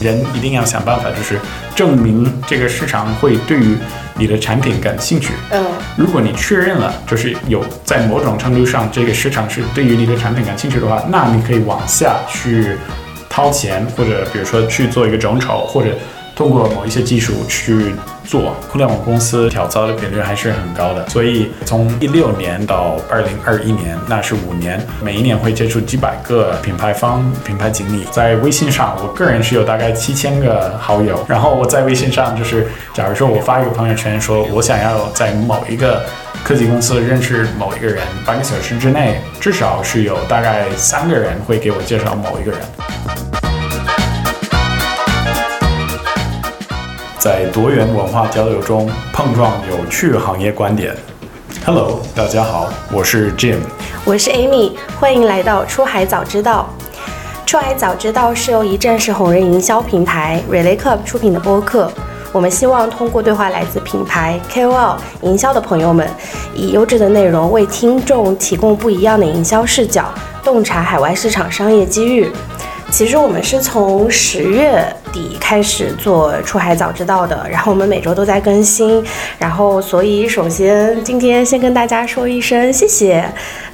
人一定要想办法，就是证明这个市场会对于你的产品感兴趣。嗯，如果你确认了，就是有在某种程度上这个市场是对于你的产品感兴趣的话，那你可以往下去掏钱，或者比如说去做一个众筹，或者通过某一些技术去做。互联网公司跳槽的频率还是很高的，所以从一六年到二零二一年，那是五年，每一年会接触几百个品牌方、品牌经理。在微信上，我个人是有大概七千个好友，然后我在微信上就是，假如说我发一个朋友圈，说我想要在某一个科技公司认识某一个人，半个小时之内至少是有大概三个人会给我介绍某一个人。在多元文化交流中碰撞有趣行业观点。Hello，大家好，我是 Jim。我是 Amy，欢迎来到出海早知道。出海早知道是由一站式红人营销平台 Relay Club 出品的播客。我们希望通过对话来自品牌、KOL、营销的朋友们，以优质的内容为听众提供不一样的营销视角，洞察海外市场商业机遇。其实我们是从十月底开始做出海早知道的，然后我们每周都在更新，然后所以首先今天先跟大家说一声谢谢，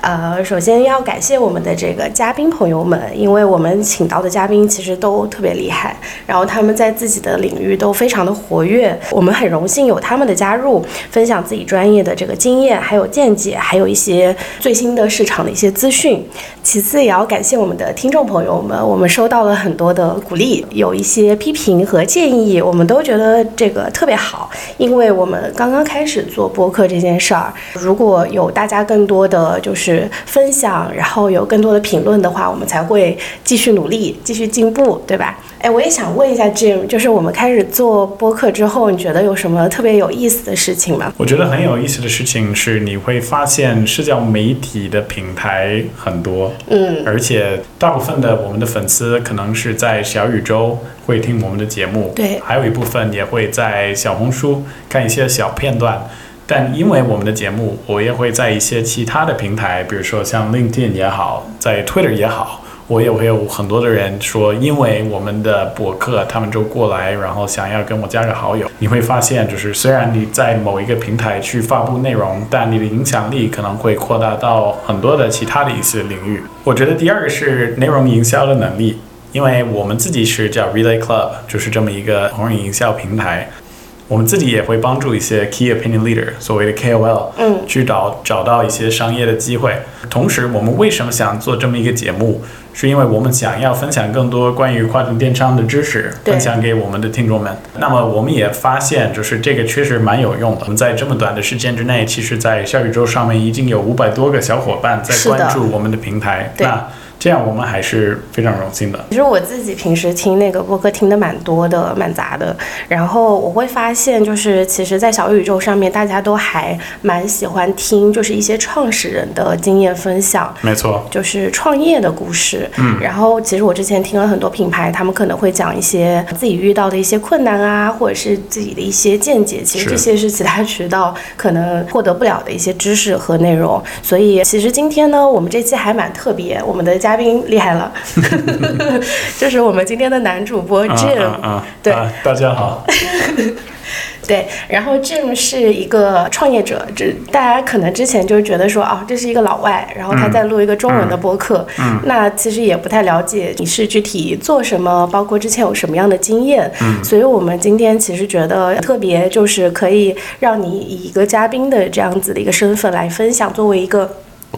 呃，首先要感谢我们的这个嘉宾朋友们，因为我们请到的嘉宾其实都特别厉害，然后他们在自己的领域都非常的活跃，我们很荣幸有他们的加入，分享自己专业的这个经验，还有见解，还有一些最新的市场的一些资讯。其次也要感谢我们的听众朋友们，我们收到了很多的鼓励，有一些批评和建议，我们都觉得这个特别好，因为我们刚刚开始做播客这件事儿，如果有大家更多的就是分享，然后有更多的评论的话，我们才会继续努力，继续进步，对吧？哎，我也想问一下 Jim，就是我们开始做播客之后，你觉得有什么特别有意思的事情吗？我觉得很有意思的事情是，你会发现社交媒体的平台很多，嗯，而且大部分的我们的粉丝可能是在小宇宙会听我们的节目，对还有一部分也会在小红书看一些小片段。但因为我们的节目，我也会在一些其他的平台，比如说像 LinkedIn 也好，在 Twitter 也好，我也会有很多的人说，因为我们的博客，他们就过来，然后想要跟我加个好友。你会发现，就是虽然你在某一个平台去发布内容，但你的影响力可能会扩大到很多的其他的一些领域。我觉得第二个是内容营销的能力，因为我们自己是叫 Relay Club，就是这么一个红人营销平台。我们自己也会帮助一些 key opinion leader，所谓的 KOL，嗯去找找到一些商业的机会。同时，我们为什么想做这么一个节目，是因为我们想要分享更多关于跨境电商的知识，分享给我们的听众们。那么，我们也发现，就是这个确实蛮有用的。我们在这么短的时间之内，其实，在小宇宙上面已经有五百多个小伙伴在关注我们的平台。对那这样我们还是非常荣幸的。其实我自己平时听那个播客听的蛮多的，蛮杂的。然后我会发现，就是其实，在小宇宙上面，大家都还蛮喜欢听，就是一些创始人的经验分享。没错，就是创业的故事，嗯，然后其实我之前听了很多品牌，他们可能会讲一些自己遇到的一些困难啊，或者是自己的一些见解，其实这些是其他渠道可能获得不了的一些知识和内容。所以其实今天呢，我们这期还蛮特别，我们的嘉宾厉害了，就是我们今天的男主播啊 Jim，、啊啊！对啊大家好。对，然后 Jim 是一个创业者，这大家可能之前就觉得说，哦，这是一个老外，然后他在录一个中文的播客，嗯，那其实也不太了解你是具体做什么，包括之前有什么样的经验，嗯，所以我们今天其实觉得特别就是可以让你以一个嘉宾的这样子的一个身份来分享，作为一个。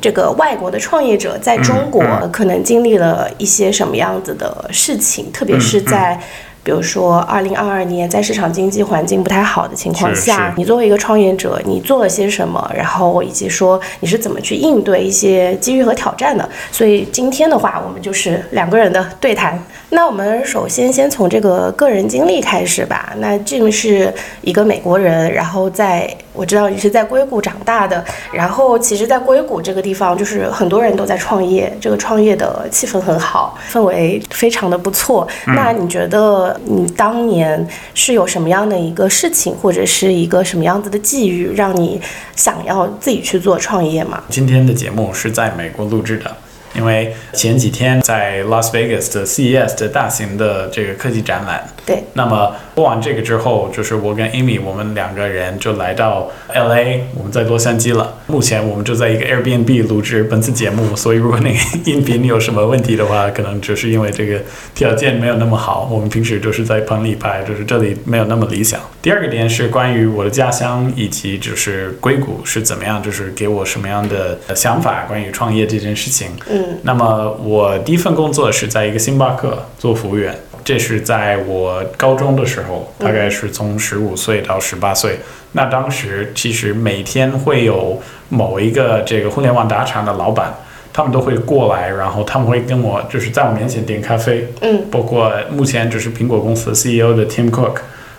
这个外国的创业者在中国可能经历了一些什么样子的事情，特别是在。比如说，二零二二年在市场经济环境不太好的情况下，你作为一个创业者，你做了些什么？然后以及说你是怎么去应对一些机遇和挑战的？所以今天的话，我们就是两个人的对谈。那我们首先先从这个个人经历开始吧。那 Jim 是一个美国人，然后在我知道你是在硅谷长大的，然后其实，在硅谷这个地方，就是很多人都在创业，这个创业的气氛很好，氛围非常的不错。那你觉得你当年是有什么样的一个事情，或者是一个什么样子的际遇，让你想要自己去做创业吗？今天的节目是在美国录制的。因为前几天在 Las Vegas 的 CES 的大型的这个科技展览，对，那么播完这个之后，就是我跟 Amy 我们两个人就来到 LA，我们在洛杉矶了。目前我们就在一个 Airbnb 录制本次节目，所以如果那个音频有什么问题的话，可能就是因为这个条件没有那么好。我们平时就是在棚里拍，就是这里没有那么理想。第二个点是关于我的家乡以及就是硅谷是怎么样，就是给我什么样的想法关于创业这件事情。嗯。那么我第一份工作是在一个星巴克做服务员，这是在我高中的时候，大概是从十五岁到十八岁。那当时其实每天会有某一个这个互联网大厂的老板，他们都会过来，然后他们会跟我就是在我面前点咖啡，嗯，包括目前就是苹果公司 CEO 的 Tim Cook。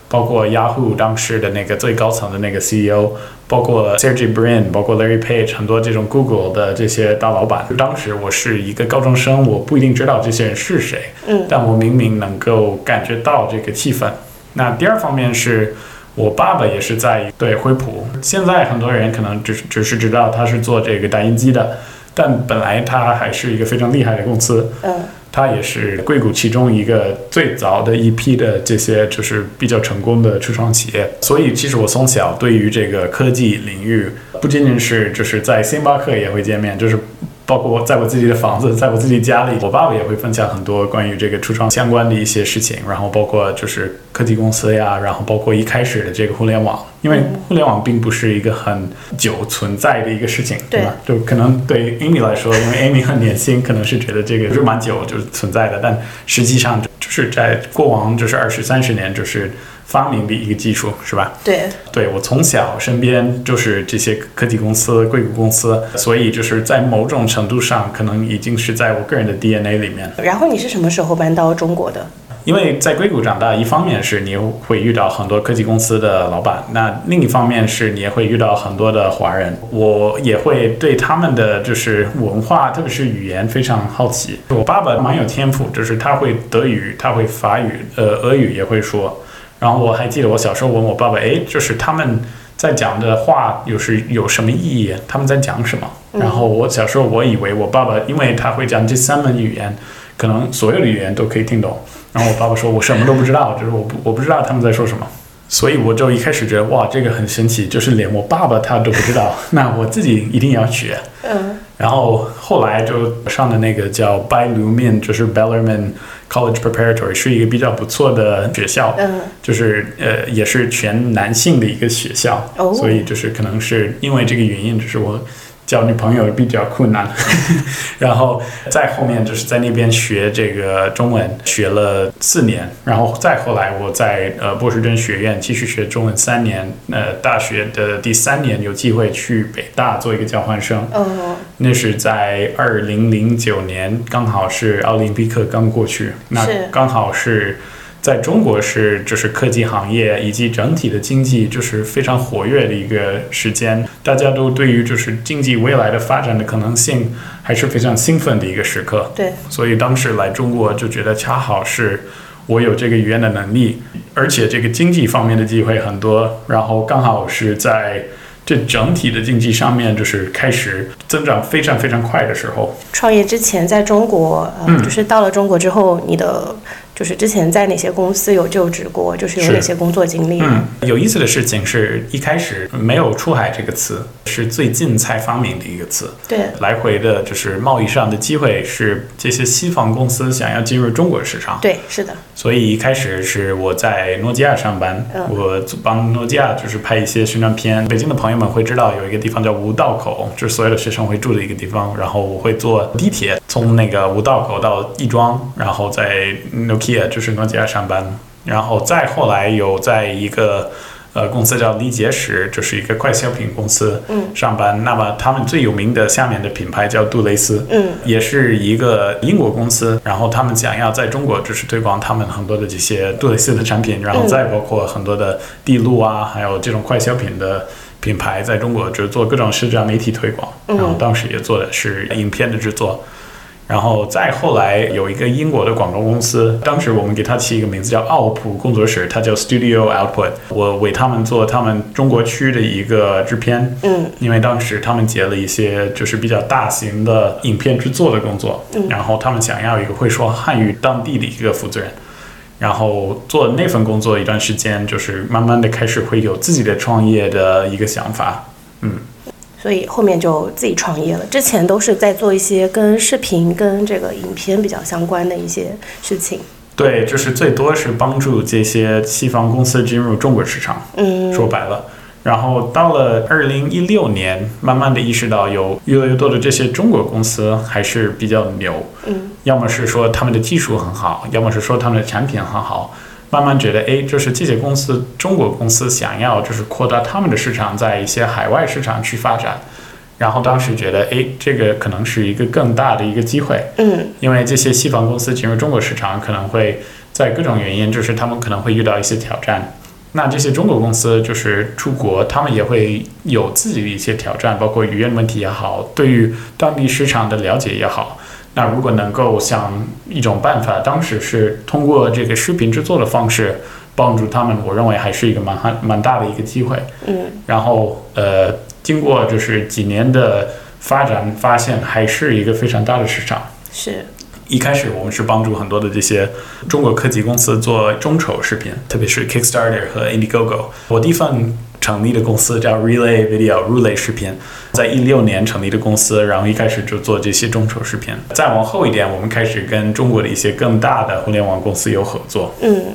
包括 Yahoo 当时的那个最高层的那个 CEO，包括 Sergey Brin，包括 Larry Page，很多这种 Google 的这些大老板。当时我是一个高中生，我不一定知道这些人是谁，嗯，但我明明能够感觉到这个气氛。那第二方面是我爸爸也是在对惠普，现在很多人可能只只是知道他是做这个打印机的，但本来他还是一个非常厉害的公司，嗯。它也是硅谷其中一个最早的一批的这些就是比较成功的初创企业，所以其实我从小对于这个科技领域，不仅仅是就是在星巴克也会见面，就是。包括我在我自己的房子，在我自己家里，我爸爸也会分享很多关于这个初创相关的一些事情，然后包括就是科技公司呀，然后包括一开始的这个互联网，因为互联网并不是一个很久存在的一个事情，对吧？就可能对 Amy 来说，因为 Amy 很年轻，可能是觉得这个是蛮久就是存在的，但实际上就是在过往就是二十三十年就是。发明的一个技术是吧？对，对我从小身边就是这些科技公司、硅谷公司，所以就是在某种程度上，可能已经是在我个人的 DNA 里面。然后你是什么时候搬到中国的？因为在硅谷长大，一方面是你会遇到很多科技公司的老板，那另一方面是你也会遇到很多的华人，我也会对他们的就是文化，特别是语言非常好奇。我爸爸蛮有天赋，就是他会德语，他会法语，呃，俄语也会说。然后我还记得我小时候问我爸爸，哎，就是他们在讲的话有是有什么意义？他们在讲什么？然后我小时候我以为我爸爸，因为他会讲这三门语言，可能所有的语言都可以听懂。然后我爸爸说我什么都不知道，就是我不我不知道他们在说什么。所以我就一开始觉得哇，这个很神奇，就是连我爸爸他都不知道，那我自己一定要学。嗯。然后后来就上的那个叫 b y l u m i n 就是 Bellarmine College Preparatory，是一个比较不错的学校。嗯。就是呃，也是全男性的一个学校。哦。所以就是可能是因为这个原因，就是我。交女朋友比较困难，然后再后面就是在那边学这个中文，学了四年，然后再后来我在呃波士顿学院继续学中文三年，呃大学的第三年有机会去北大做一个交换生，哦，那是在二零零九年，刚好是奥林匹克刚过去，那刚好是。在中国是就是科技行业以及整体的经济就是非常活跃的一个时间，大家都对于就是经济未来的发展的可能性还是非常兴奋的一个时刻。对，所以当时来中国就觉得恰好是我有这个语言的能力，而且这个经济方面的机会很多，然后刚好是在这整体的经济上面就是开始增长非常非常快的时候。创业之前在中国，嗯，就是到了中国之后，你的。就是之前在哪些公司有就职过，就是有哪些工作经历。嗯，有意思的事情是一开始没有“出海”这个词，是最近才发明的一个词。对，来回的就是贸易上的机会是这些西方公司想要进入中国市场。对，是的。所以一开始是我在诺基亚上班，我帮诺基亚就是拍一些宣传片。北京的朋友们会知道有一个地方叫五道口，就是所有的学生会住的一个地方。然后我会坐地铁从那个五道口到亦庄，然后在 Nokia。就是诺基亚上班，然后再后来有在一个呃公司叫力杰时，就是一个快消品公司上班。那么他们最有名的下面的品牌叫杜蕾斯，嗯，也是一个英国公司。然后他们想要在中国就是推广他们很多的这些杜蕾斯的产品，然后再包括很多的地路啊，还有这种快消品的。品牌在中国就做各种社交媒体推广，嗯然后当时也做的是影片的制作。然后再后来有一个英国的广告公司，当时我们给它起一个名字叫奥普工作室，它叫 Studio Output。我为他们做他们中国区的一个制片，嗯，因为当时他们接了一些就是比较大型的影片制作的工作，嗯然后他们想要一个会说汉语当地的一个负责人。然后做那份工作一段时间，就是慢慢的开始会有自己的创业的一个想法，所以后面就自己创业了。之前都是在做一些跟视频、跟这个影片比较相关的一些事情。对，就是最多是帮助这些西方公司进入中国市场，嗯说白了。然后到了二零一六年，慢慢的意识到有越来越多的这些中国公司还是比较牛，嗯，要么是说他们的技术很好，要么是说他们的产品很好。慢慢觉得，哎，就是这些公司，中国公司想要就是扩大他们的市场，在一些海外市场去发展。然后当时觉得，哎，这个可能是一个更大的一个机会，嗯因为这些西方公司进入中国市场，可能会在各种原因，就是他们可能会遇到一些挑战。那这些中国公司就是出国，他们也会有自己的一些挑战，包括语言问题也好，对于当地市场的了解也好。那如果能够想一种办法，当时是通过这个视频制作的方式帮助他们，我认为还是一个蛮蛮大的一个机会。嗯然后呃，经过就是几年的发展，发现还是一个非常大的市场。是一开始我们是帮助很多的这些中国科技公司做众筹视频，特别是 Kickstarter 和 Indiegogo。我第一份成立的公司叫 Relay Video 入类视频，在一六年成立的公司，然后一开始就做这些众筹视频。再往后一点，我们开始跟中国的一些更大的互联网公司有合作。嗯，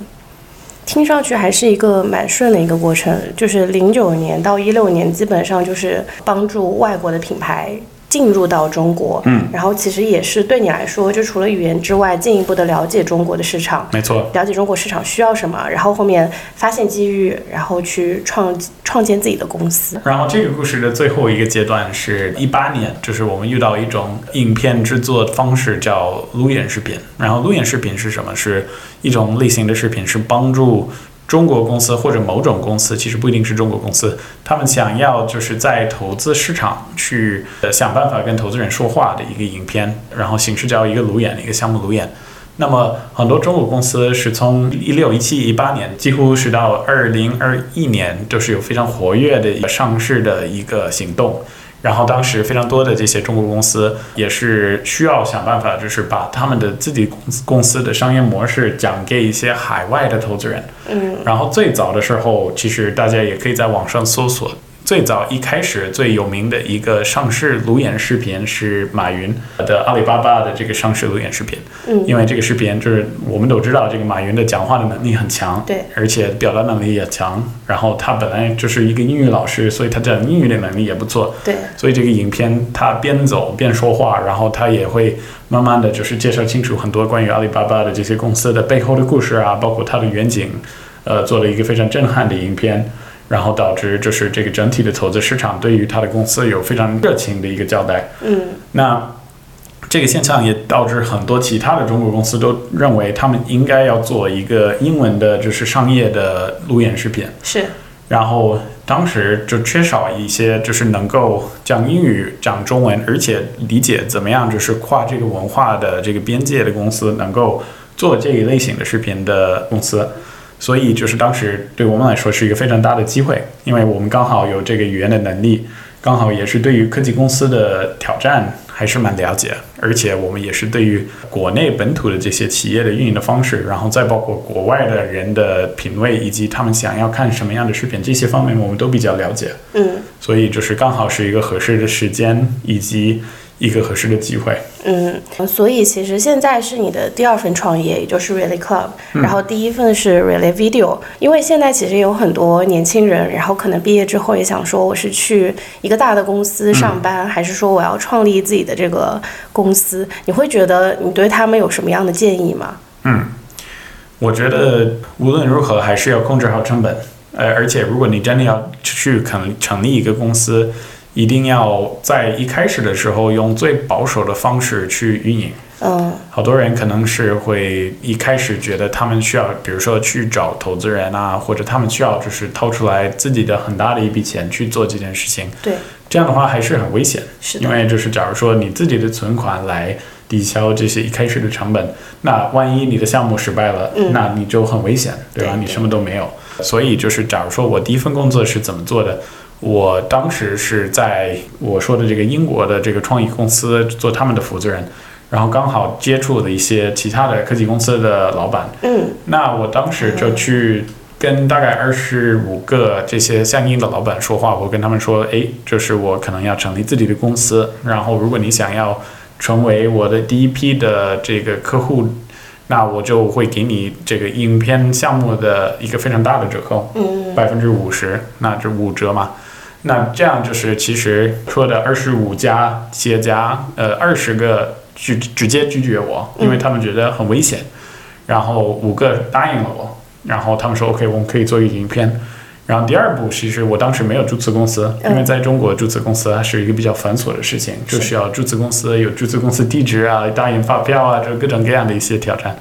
听上去还是一个蛮顺的一个过程。就是零九年到一六年，基本上就是帮助外国的品牌进入到中国。嗯，然后其实也是对你来说，就除了语言之外，进一步的了解中国的市场。没错，了解中国市场需要什么，然后后面发现机遇，然后去创创建自己的公司。然后这个故事的最后一个阶段是一八年，就是我们遇到一种影片制作方式叫路演视频。然后路演视频是什么？是一种类型的视频，是帮助中国公司或者某种公司，其实不一定是中国公司，他们想要就是在投资市场去呃想办法跟投资人说话的一个影片，然后形式叫一个路演，一个项目路演。那么很多中国公司是从一六、一七、一八年，几乎是到二零二一年，都是有非常活跃的一个上市的一个行动。然后当时非常多的这些中国公司也是需要想办法，就是把他们的自己公司公司的商业模式讲给一些海外的投资人。嗯然后最早的时候，其实大家也可以在网上搜索。最早一开始最有名的一个上市路演视频是马云的阿里巴巴的这个上市路演视频，嗯，因为这个视频就是我们都知道，这个马云的讲话的能力很强，对，而且表达能力也强。然后他本来就是一个英语老师，所以他讲英语的能力也不错。对，所以这个影片他边走边说话，然后他也会慢慢的就是介绍清楚很多关于阿里巴巴的这些公司的背后的故事啊，包括它的远景，呃，做了一个非常震撼的影片，然后导致就是这个整体的投资市场对于他的公司有非常热情的一个交代。嗯那这个现象也导致很多其他的中国公司都认为他们应该要做一个英文的，就是商业的路演视频。是，然后当时就缺少一些就是能够讲英语、讲中文，而且理解怎么样就是跨这个文化的这个边界的公司，能够做这一类型的视频的公司。所以就是当时对我们来说是一个非常大的机会，因为我们刚好有这个语言的能力，刚好也是对于科技公司的挑战还是蛮了解，而且我们也是对于国内本土的这些企业的运营的方式，然后再包括国外的人的品味以及他们想要看什么样的视频，这些方面我们都比较了解，嗯所以就是刚好是一个合适的时间以及一个合适的机会。嗯，所以其实现在是你的第二份创业，也就是 Really Club，、然嗯后第一份是 Really Video。因为现在其实有很多年轻人，然后可能毕业之后也想说，我是去一个大的公司上班，还是说我要创立自己的这个公司？你会觉得你对他们有什么样的建议吗？嗯，我觉得无论如何还是要控制好成本，呃，而且如果你真的要去成成立一个公司，一定要在一开始的时候用最保守的方式去运营。嗯好多人可能是会一开始觉得他们需要，比如说去找投资人啊，或者他们需要就是掏出来自己的很大的一笔钱去做这件事情。对，这样的话还是很危险，因为就是假如说你自己的存款来抵消这些一开始的成本，那万一你的项目失败了，嗯那你就很危险，对吧？对你什么都没有。所以就是假如说我第一份工作是怎么做的，我当时是在我说的这个英国的这个创意公司做他们的负责人。然后刚好接触了一些其他的科技公司的老板，嗯那我当时就去跟大概二十五个这些相应的老板说话，我跟他们说，诶，就是我可能要成立自己的公司，然后如果你想要成为我的第一批的这个客户，那我就会给你这个影片项目的一个非常大的折扣，嗯百分之五十，那这五折嘛。那这样就是其实说的二十五家企业家，呃，二十个拒直接拒绝我，因为他们觉得很危险，然后五个答应了我，然后他们说 OK，我们可以做一个影片。然后第二步，其实我当时没有注册公司，因为在中国注册公司它是一个比较繁琐的事情，就需要注册公司有注册公司地址啊、打印发票啊，这各种各样的一些挑战。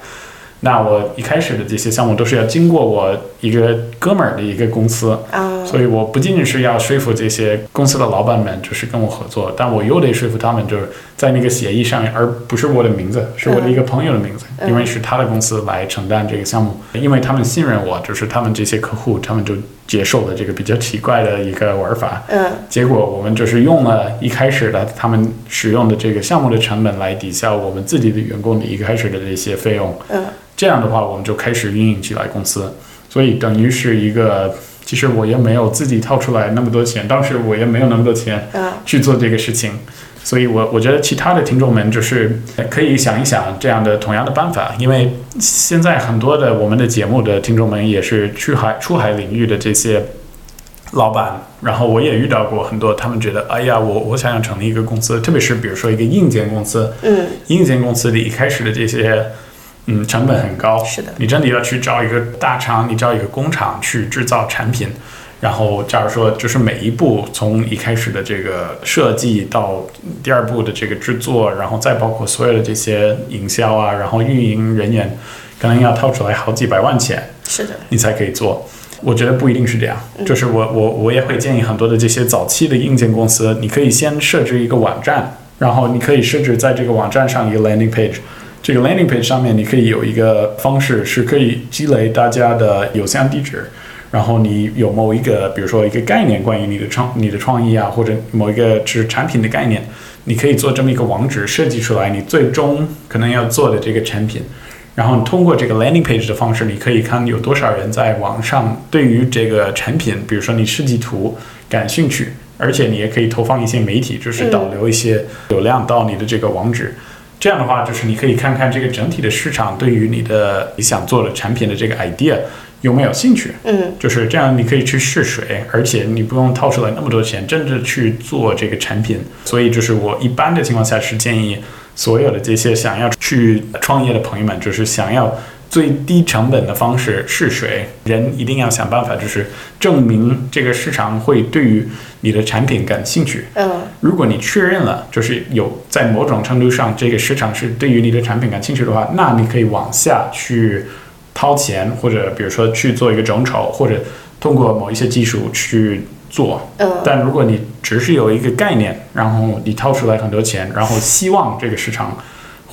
那我一开始的这些项目都是要经过我一个哥们儿的一个公司，啊。所以我不仅仅是要说服这些公司的老板们，就是跟我合作，但我又得说服他们，就是在那个协议上面，而不是我的名字，是我的一个朋友的名字，嗯因为是他的公司来承担这个项目，因为他们信任我，就是他们这些客户，他们就接受了这个比较奇怪的一个玩法。嗯结果我们就是用了一开始的他们使用的这个项目的成本来抵消我们自己的员工的一开始的这些费用。嗯这样的话，我们就开始运营起来公司，所以等于是一个，其实我也没有自己掏出来那么多钱，当时我也没有那么多钱嗯去做这个事情，所以我我觉得其他的听众们就是可以想一想这样的同样的办法，因为现在很多的我们的节目的听众们也是出海出海领域的这些。老板，然后我也遇到过很多，他们觉得，哎呀，我我想要成立一个公司，特别是比如说一个硬件公司，嗯硬件公司里一开始的这些，嗯，成本很高。是的你真的要去找一个大厂，你找一个工厂去制造产品，然后假如说就是每一步从一开始的这个设计到第二步的这个制作，然后再包括所有的这些营销啊，然后运营人员，可能要掏出来好几百万钱，是的你才可以做。我觉得不一定是这样，就是我我我也会建议很多的这些早期的硬件公司，你可以先设置一个网站，然后你可以设置在这个网站上一个 landing page，这个 landing page 上面你可以有一个方式是可以积累大家的邮箱地址，然后你有某一个，比如说一个概念关于你的创你的创意啊，或者某一个就是产品的概念，你可以做这么一个网址设计出来，你最终可能要做的这个产品。然后你通过这个 landing page 的方式，你可以看有多少人在网上对于这个产品，比如说你设计图感兴趣，而且你也可以投放一些媒体，就是导流一些流量到你的这个网址。这样的话，就是你可以看看这个整体的市场对于你的你想做的产品的这个 idea 有没有兴趣。嗯就是这样，你可以去试水，而且你不用掏出来那么多钱，真的去做这个产品。所以，就是我一般的情况下是建议所有的这些想要去创业的朋友们，就是想要最低成本的方式试水，人一定要想办法，就是证明这个市场会对于你的产品感兴趣。嗯如果你确认了，就是有在某种程度上这个市场是对于你的产品感兴趣的话，那你可以往下去掏钱，或者比如说去做一个众筹，或者通过某一些技术去做。嗯但如果你只是有一个概念，然后你掏出来很多钱，然后希望这个市场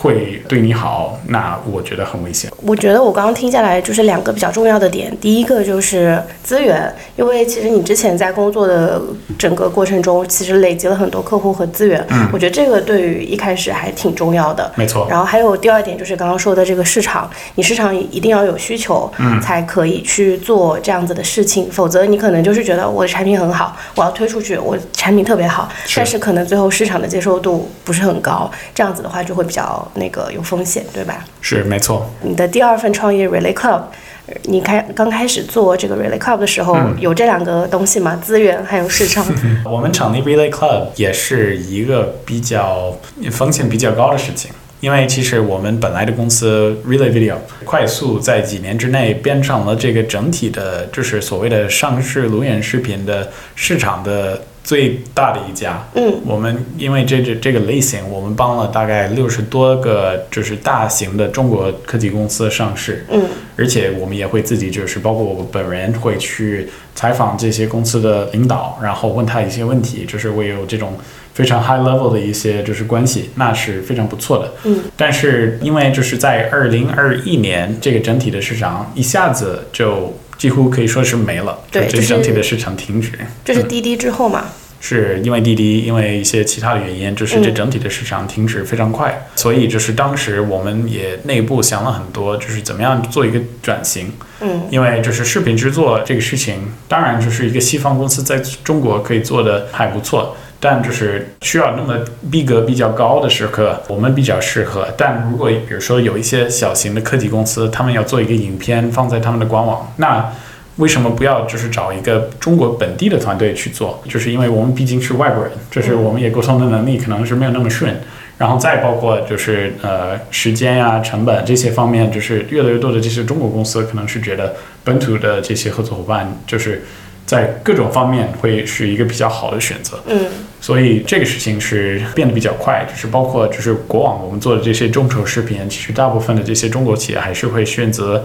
会对你好，那我觉得很危险。我觉得我刚刚听下来就是两个比较重要的点，第一个就是资源，因为其实你之前在工作的整个过程中，其实累积了很多客户和资源，嗯我觉得这个对于一开始还挺重要的。没错，然后还有第二点就是刚刚说的这个市场，你市场一定要有需求，嗯才可以去做这样子的事情，否则你可能就是觉得我的产品很好，我要推出去，我产品特别好，是但是可能最后市场的接受度不是很高，这样子的话就会比较那个有风险，对吧？是没错。你的第二份创业 Relay Club，呃你开刚开始做这个 Relay Club 的时候，嗯有这两个东西吗？资源还有市场。我们成立 Relay Club 也是一个比较风险比较高的事情，因为其实我们本来的公司 Relay Video 快速在几年之内变成了这个整体的，就是所谓的上市路演视频的市场的最大的一家。嗯，我们因为这这这个类型，我们帮了大概六十多个就是大型的中国科技公司上市。嗯，而且我们也会自己就是包括我本人会去采访这些公司的领导，然后问他一些问题，就是我有这种非常 high level 的一些就是关系，那是非常不错的。嗯，但是因为就是在二零二一年，这个整体的市场一下子就几乎可以说是没了，这整体的市场停止。这是滴滴之后嘛？是因为滴滴，因为一些其他的原因，就是这整体的市场停止非常快，所以就是当时我们也内部想了很多，就是怎么样做一个转型。嗯，因为就是视频制作这个事情，当然就是一个西方公司在中国可以做的还不错，但就是需要那么逼格比较高的时刻，我们比较适合。但如果比如说有一些小型的科技公司，他们要做一个影片放在他们的官网，那为什么不要就是找一个中国本地的团队去做？就是因为我们毕竟是外国人，就是我们也沟通的能力可能是没有那么顺。然后再包括就是呃时间呀、成本这些方面，就是越来越多的这些中国公司可能是觉得本土的这些合作伙伴，就是在各种方面会是一个比较好的选择。嗯所以这个事情是变得比较快，就是包括就是国网我们做的这些众筹视频，其实大部分的这些中国企业还是会选择，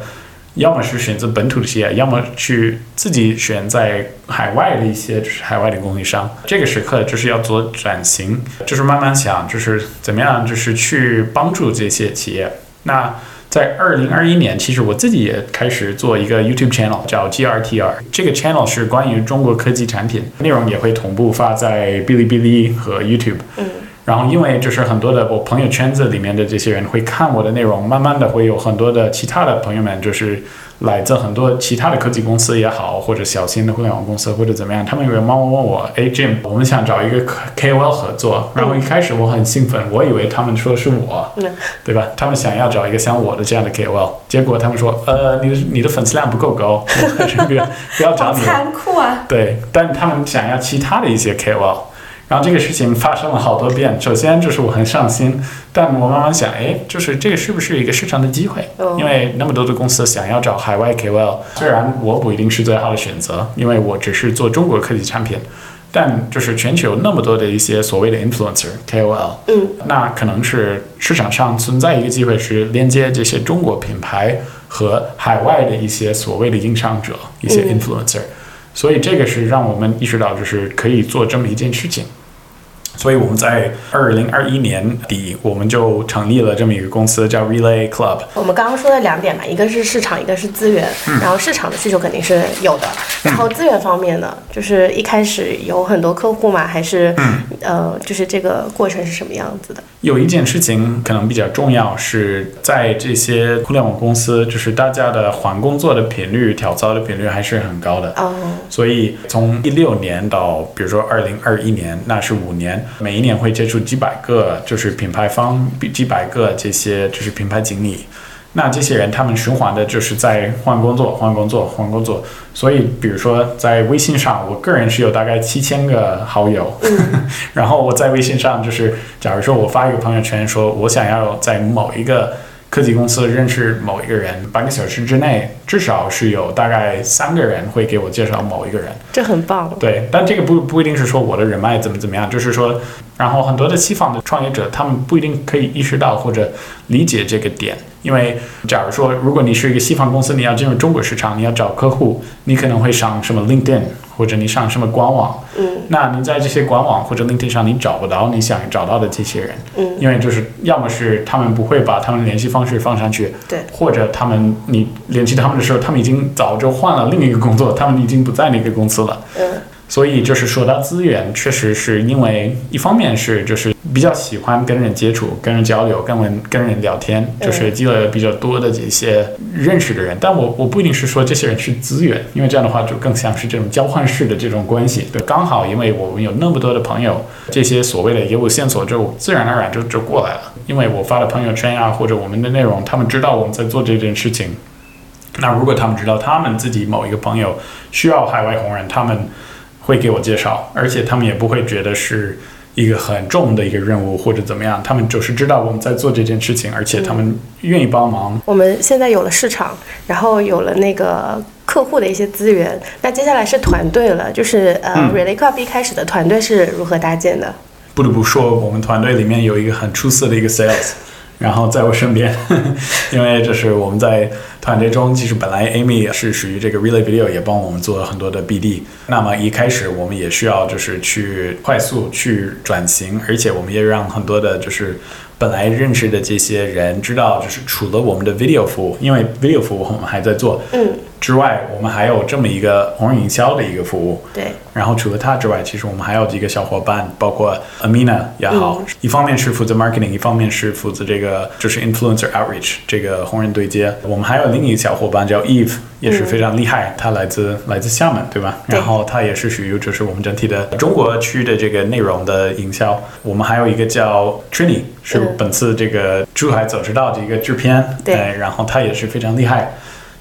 要么是选择本土的企业，要么去自己选在海外的一些就是海外的供应商。这个时刻就是要做转型，就是慢慢想，就是怎么样，就是去帮助这些企业。那在二零二一年，其实我自己也开始做一个 YouTube channel，叫 GRTR。这个 channel 是关于中国科技产品，内容也会同步发在哔哩哔哩和 YouTube。嗯然后因为就是很多的我朋友圈子里面的这些人会看我的内容，慢慢的会有很多的其他的朋友们，就是来自很多其他的科技公司也好，或者小型的互联网公司或者怎么样，他们有人帮我问我，哎，Jim，我们想找一个 KOL 合作。然后一开始我很兴奋，我以为他们说是我，嗯对吧？他们想要找一个像我的这样的 KOL，结果他们说，呃，你的你的粉丝量不够高，我还是不要不要找好你了。残酷啊！对，但他们想要其他的一些 KOL，然后这个事情发生了好多遍。首先就是我很上心，但我慢慢想，哎，就是这个是不是一个市场的机会？哦因为那么多的公司想要找海外 KOL，虽然我不一定是最好的选择，因为我只是做中国科技产品，但就是全球那么多的一些所谓的 influencer KOL，嗯那可能是市场上存在一个机会，是连接这些中国品牌和海外的一些所谓的影响者，一些嗯 influencer。所以这个是让我们意识到，就是可以做这么一件事情。所以我们在二零二一年底，我们就成立了这么一个公司，叫 Relay Club。我们刚刚说的两点嘛，一个是市场，一个是资源。然后市场的需求肯定是有的，然后资源方面呢，就是一开始有很多客户嘛，还是、嗯呃，就是这个过程是什么样子的？有一件事情可能比较重要，是在这些互联网公司，就是大家的换工作的频率、跳槽的频率还是很高的。哦，所以从一六年到比如说二零二一年，那是五年，每一年会接触几百个就是品牌方，几百个这些就是品牌经理。那这些人他们循环的就是在换工作、换工作、换工作。所以比如说在微信上，我个人是有大概七千个好友，然后我在微信上就是，假如说我发一个朋友圈说，我想要在某一个科技公司认识某一个人，半个小时之内至少是有大概三个人会给我介绍某一个人。这很棒。对，但这个不不一定是说我的人脉怎么怎么样，就是说，然后很多的西方的创业者，他们不一定可以意识到或者理解这个点，因为假如说，如果你是一个西方公司，你要进入中国市场，你要找客户，你可能会上什么 LinkedIn，或者你上什么官网，嗯。那你在这些官网或者 LinkedIn 上，你找不到你想找到的这些人，嗯，因为就是要么是他们不会把他们联系方式放上去，对，或者他们你联系他们的时候，他们已经早就换了另一个工作，他们已经不在那个公司了。嗯所以就是说到资源，确实是因为一方面是就是比较喜欢跟人接触、跟人交流、跟人跟人聊天，就是积累了比较多的这些认识的人。但我我不一定是说这些人是资源，因为这样的话就更像是这种交换式的这种关系。对，刚好因为我们有那么多的朋友，这些所谓的业务线索就自然而然就就过来了。因为我发了朋友圈啊，或者我们的内容，他们知道我们在做这件事情。那如果他们知道他们自己某一个朋友需要海外红人，他们会给我介绍，而且他们也不会觉得是一个很重的一个任务或者怎么样，他们就是知道我们在做这件事情，而且他们愿意帮忙。我们现在有了市场，然后有了那个客户的一些资源，那接下来是团队了，就是呃、嗯 Relay Club 一开始的团队是如何搭建的？不得不说，我们团队里面有一个很出色的一个 sales，然后在我身边，因为这是我们在团队中，其实本来 Amy 是属于这个 Relay Video，也帮我们做了很多的 BD。那么一开始我们也需要就是去快速去转型，而且我们也让很多的就是本来认识的这些人知道，就是除了我们的 video 服务，因为 video 服务我们还在做，嗯，之外，我们还有这么一个红人营销的一个服务。对，然后除了他之外，其实我们还有几个小伙伴，包括 Amina 也好，嗯一方面是负责 marketing，一方面是负责这个就是 influencer outreach 这个红人对接。我们还有另一个小伙伴叫 Eve，也是非常厉害，他来自来自厦门，对吧？对然后他也是属于就是我们整体的中国区的这个内容的营销。我们还有一个叫 Trini，是嗯本次这个珠海走之道的一个制片，对哎然后他也是非常厉害。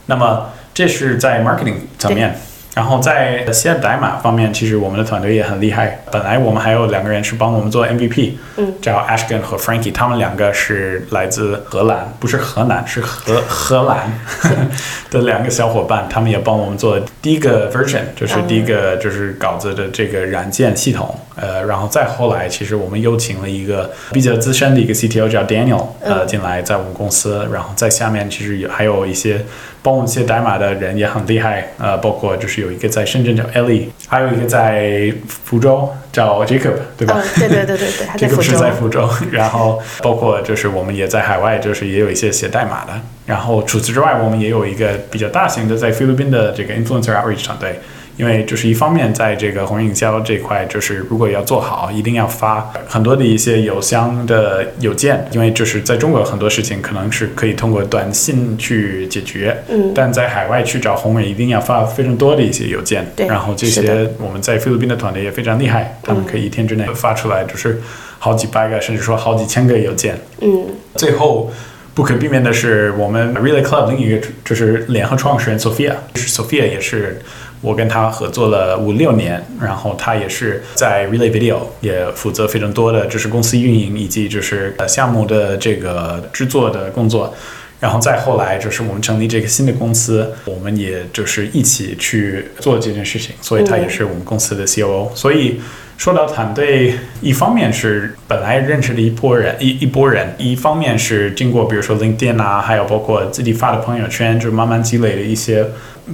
那么这是在 marketing 层面。然后在写代码方面，其实我们的团队也很厉害。本来我们还有两个人是帮我们做 MVP，嗯，叫 Ashken 和 Frankie，他们两个是来自荷兰，不是河南，是荷荷兰 的两个小伙伴，他们也帮我们做第一个 version，就是第一个就是稿子的这个软件系统。呃，然后再后来，其实我们又请了一个比较资深的一个 CTO 叫 Daniel，呃，嗯进来在我们公司，然后在下面其实也还有一些帮我们写代码的人也很厉害，呃，包括就是有一个在深圳叫 Ellie，还有一个在福州叫 Jacob，对吧？嗯，对对对对对，他 在福州这个是在。福州，然后包括就是我们也在海外，就是也有一些写代码的。然后除此之外，我们也有一个比较大型的在菲律宾的这个 influencer outreach 团队。因为就是一方面，在这个红人营销这块，就是如果要做好，一定要发很多的一些邮箱的邮件，因为就是在中国很多事情可能是可以通过短信去解决，嗯但在海外去找红人，一定要发非常多的一些邮件。对然后这些我们在菲律宾的团队也非常厉害，他们可以一天之内发出来就是好几百个，甚至说好几千个邮件。嗯最后不可避免的是，我们 Relay Club 另一个就是联合创始人 Sophia，就是 Sophia 也是我跟他合作了五六年，然后他也是在 Relay Video 也负责非常多的就是公司运营以及就是呃项目的这个制作的工作。然后再后来就是我们成立这个新的公司，我们也就是一起去做这件事情，所以他也是我们公司的 COO。所以说到团队，一方面是本来认识的一波人，一一波人；一方面是经过比如说 LinkedIn 啊，还有包括自己发的朋友圈，就慢慢积累的一些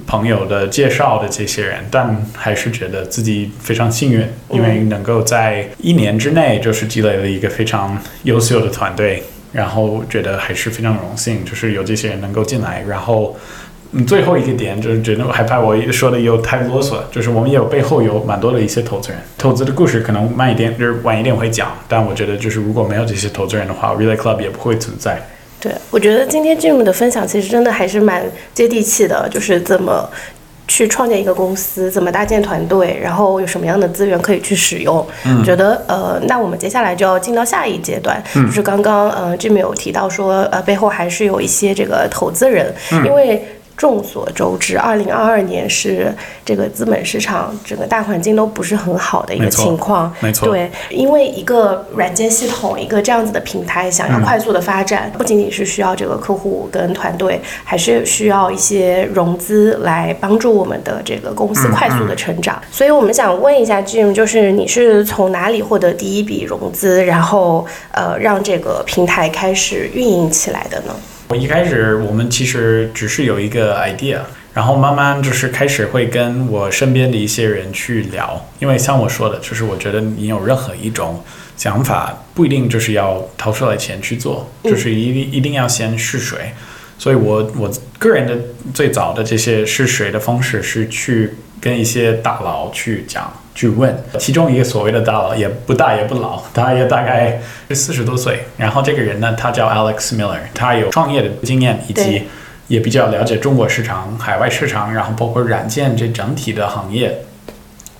朋友的介绍的这些人，但还是觉得自己非常幸运，因为能够在一年之内就是积累了一个非常优秀的团队。然后觉得还是非常荣幸，就是有这些人能够进来。然后，嗯，最后一个点就是觉得害怕我说的又太啰嗦，就是我们也有背后有蛮多的一些投资人，投资的故事可能慢一点，就是晚一点会讲。但我觉得就是如果没有这些投资人的话，Relay Club 也不会存在。对，我觉得今天 Jim 的分享其实真的还是蛮接地气的，就是怎么去创建一个公司，怎么搭建团队，然后有什么样的资源可以去使用。我觉得呃，那我们接下来就要进到下一阶段，就是刚刚呃 Jim 有提到说呃背后还是有一些这个投资人，因为。众所周知，二零二二年是这个资本市场整个大环境都不是很好的一个情况。没错对，因为一个软件系统，一个这样子的平台，想要快速的发展，不仅仅是需要这个客户跟团队，还是需要一些融资来帮助我们的这个公司快速的成长。所以我们想问一下 Jim，就是你是从哪里获得第一笔融资，然后呃让这个平台开始运营起来的呢？我一开始我们其实只是有一个 idea，然后慢慢就是开始会跟我身边的一些人去聊，因为像我说的，就是我觉得你有任何一种想法，不一定就是要掏出来钱去做，就是一定一定要先试水。所以我我个人的最早的这些试水的方式是去跟一些大佬去讲。去问，其中一个所谓的大佬也不大也不老，他也大概是四十多岁。然后这个人呢，他叫 Alex Miller，他有创业的经验，以及也比较了解中国市场、海外市场，然后包括软件这整体的行业。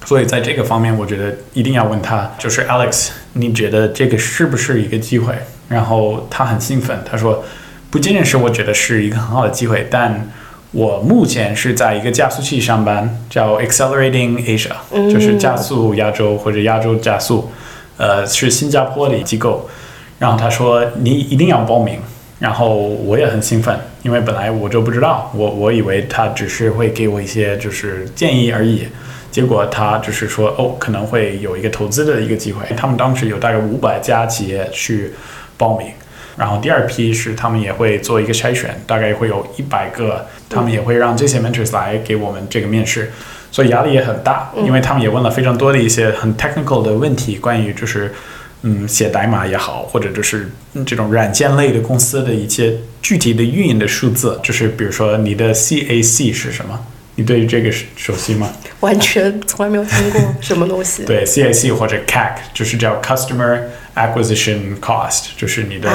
所以在这个方面，我觉得一定要问他，就是 Alex，你觉得这个是不是一个机会？然后他很兴奋，他说，不仅仅是我觉得是一个很好的机会，但我目前是在一个加速器上班，叫 Accelerating Asia，、嗯就是加速亚洲或者亚洲加速。呃，是新加坡的机构，然后他说你一定要报名，然后我也很兴奋，因为本来我就不知道，我我以为他只是会给我一些就是建议而已，结果他就是说哦，可能会有一个投资的一个机会，他们当时有大概五百家企业去报名。然后第二批是他们也会做一个筛选，大概会有一百个，他们也会让这些 mentors 来给我们这个面试，所以压力也很大，因为他们也问了非常多的一些很 technical 的问题，关于就是嗯写代码也好，或者就是这种软件类的公司的一些具体的运营的数字，就是比如说你的 CAC 是什么？你对于这个熟悉吗？完全从来没有听过什么东西。对 CAC 或者 CAC 就是叫 Customer Acquisition Cost，就是你的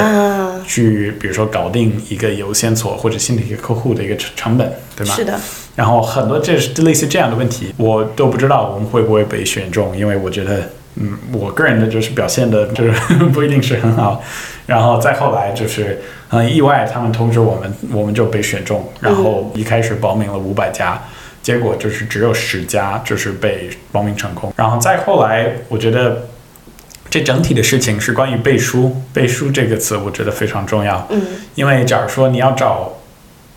去比如说搞定一个优先所或者新的一个客户的一个成成本，对吗？是的。然后很多这类似这样的问题，我都不知道我们会不会被选中，因为我觉得，嗯，我个人的就是表现的就是 不一定是很好。然后再后来就是很意外，他们通知我们，我们就被选中。然后一开始报名了五百家。结果就是只有十家就是被报名成功，然后再后来，我觉得这整体的事情是关于背书。背书这个词，我觉得非常重要。嗯，因为假如说你要找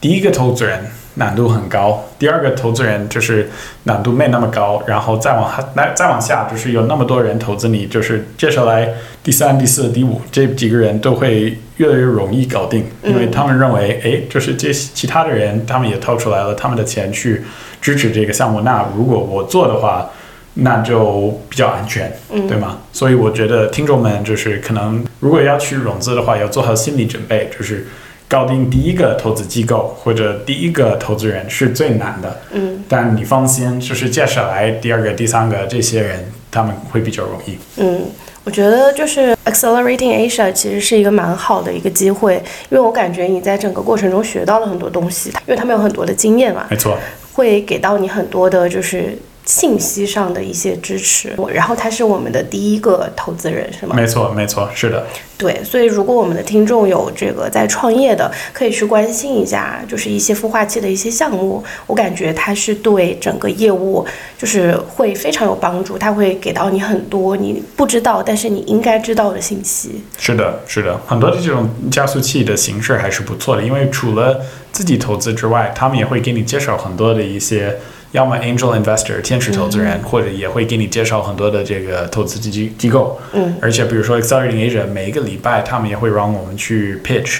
第一个投资人。难度很高。第二个投资人就是难度没那么高，然后再往下，来再往下就是有那么多人投资你，就是接下来第三、第四、第五这几个人都会越来越容易搞定，因为他们认为，哎，就是这其他的人他们也掏出来了他们的钱去支持这个项目，那如果我做的话，那就比较安全，嗯对吗？所以我觉得听众们就是可能如果要去融资的话，要做好心理准备，就是。搞定第一个投资机构或者第一个投资人是最难的，嗯，但你放心，就是接下来第二个、第三个这些人他们会比较容易。嗯，我觉得就是 accelerating Asia 其实是一个蛮好的一个机会，因为我感觉你在整个过程中学到了很多东西，因为他们有很多的经验嘛，没错，会给到你很多的就是。信息上的一些支持，然后他是我们的第一个投资人，是吗？没错，没错，是的。对，所以如果我们的听众有这个在创业的，可以去关心一下，就是一些孵化器的一些项目，我感觉它是对整个业务就是会非常有帮助，它会给到你很多你不知道但是你应该知道的信息。是的，是的，很多的这种加速器的形式还是不错的，因为除了自己投资之外，他们也会给你介绍很多的一些。要么 angel investor 天使投资人，或者也会给你介绍很多的这个投资基金机构。嗯，而且比如说 accelerating Asia，每一个礼拜他们也会让我们去 pitch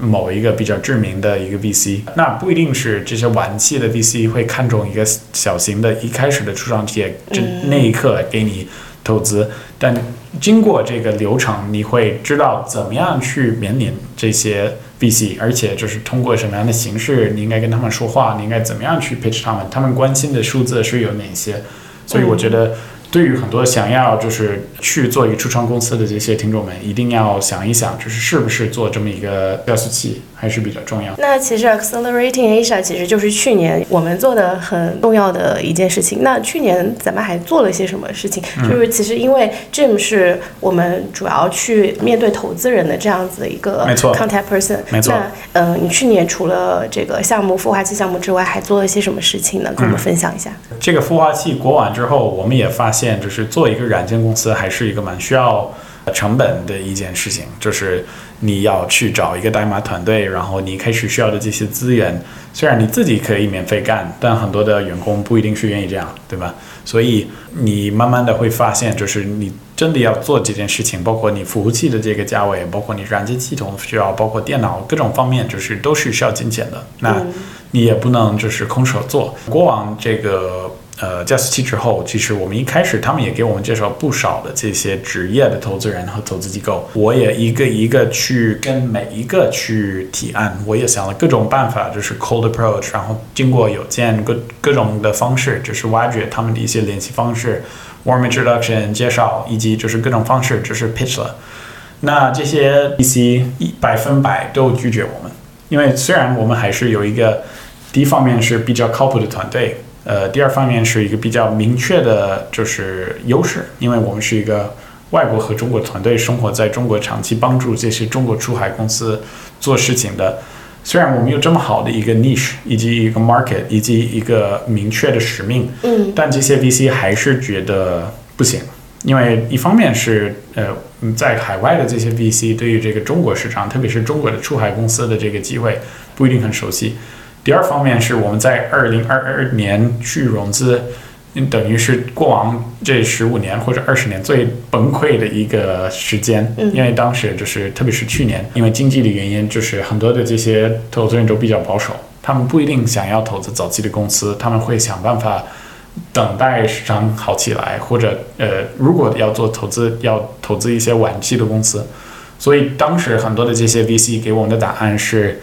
某一个比较知名的一个 VC。那不一定是这些晚期的 VC 会看中一个小型的一开始的初创企业，这那一刻给你投资。但经过这个流程，你会知道怎么样去面临这些。VC，而且就是通过什么样的形式，你应该跟他们说话，你应该怎么样去 pitch 他们，他们关心的数字是有哪些，所以我觉得。对于很多想要就是去做一个初创公司的这些听众们，一定要想一想，就是是不是做这么一个加速器还是比较重要。那其实 Accelerating Asia 其实就是去年我们做的很重要的一件事情。那去年咱们还做了些什么事情？就是其实因为 Jim 是我们主要去面对投资人的这样子的一个 contact person。没错。那嗯，你去年除了这个项目孵化器项目之外，还做了些什么事情呢？跟我们分享一下。这个孵化器过完之后，我们也发现。就是做一个软件公司，还是一个蛮需要成本的一件事情。就是你要去找一个代码团队，然后你开始需要的这些资源，虽然你自己可以免费干，但很多的员工不一定是愿意这样，对吧？所以你慢慢的会发现，就是你真的要做这件事情，包括你服务器的这个价位，包括你软件系统需要，包括电脑各种方面，就是都是需要金钱的。那你也不能就是空手做。过往这个。呃，加速器之后，其实我们一开始他们也给我们介绍不少的这些职业的投资人和投资机构，我也一个一个去跟每一个去提案，我也想了各种办法，就是 cold approach，然后经过邮件各各种的方式，就是挖掘他们的一些联系方式，warm introduction 介绍，以及就是各种方式，就是 pitch 了。那这些 VC 一百分百都拒绝我们，因为虽然我们还是有一个第一方面是比较靠谱的团队。呃，第二方面是一个比较明确的，就是优势，因为我们是一个外国和中国团队，生活在中国，长期帮助这些中国出海公司做事情的。虽然我们有这么好的一个 niche，以及一个 market，以及一个明确的使命，嗯，但这些 VC 还是觉得不行，因为一方面是呃嗯在海外的这些 VC 对于这个中国市场，特别是中国的出海公司的这个机会不一定很熟悉。第二方面是我们在二零二二年去融资，嗯等于是过往这十五年或者二十年最崩溃的一个时间，嗯因为当时就是特别是去年，因为经济的原因，就是很多的这些投资人都比较保守，他们不一定想要投资早期的公司，他们会想办法等待市场好起来，或者呃，如果要做投资，要投资一些晚期的公司。所以当时很多的这些 VC 给我们的答案是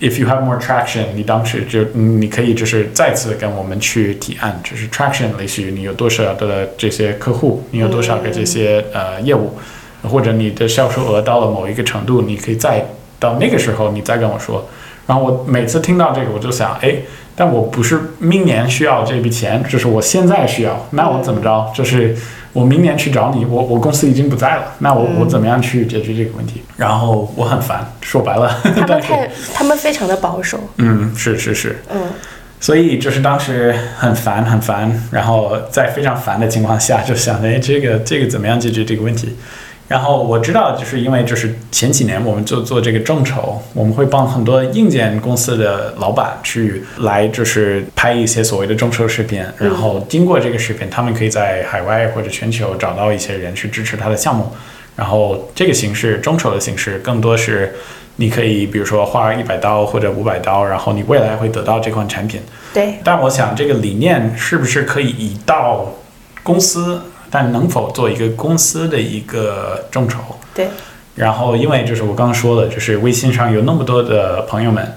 ，if you have more traction，你当时就你可以就是再次跟我们去提案，就是 traction 类似于你有多少的这些客户，你有多少个这些呃业务，或者你的销售额到了某一个程度，你可以再到那个时候你再跟我说。然后我每次听到这个，我就想，哎，但我不是明年需要这笔钱，就是我现在需要，那我怎么着？就是我明年去找你，我我公司已经不在了，那我我怎么样去解决这个问题？然后我很烦，说白了，他们 太，他们非常的保守。嗯，是是是，嗯所以就是当时很烦很烦，然后在非常烦的情况下，就想，哎，这个这个怎么样解决这个问题？然后我知道，就是因为就是前几年我们就做这个众筹，我们会帮很多硬件公司的老板去来就是拍一些所谓的众筹视频，然后经过这个视频，他们可以在海外或者全球找到一些人去支持他的项目。然后这个形式众筹的形式更多是你可以比如说花一百刀或者五百刀，然后你未来会得到这款产品。对，但我想这个理念是不是可以移到公司，但能否做一个公司的一个众筹？对，然后因为就是我刚刚说的，就是微信上有那么多的朋友们，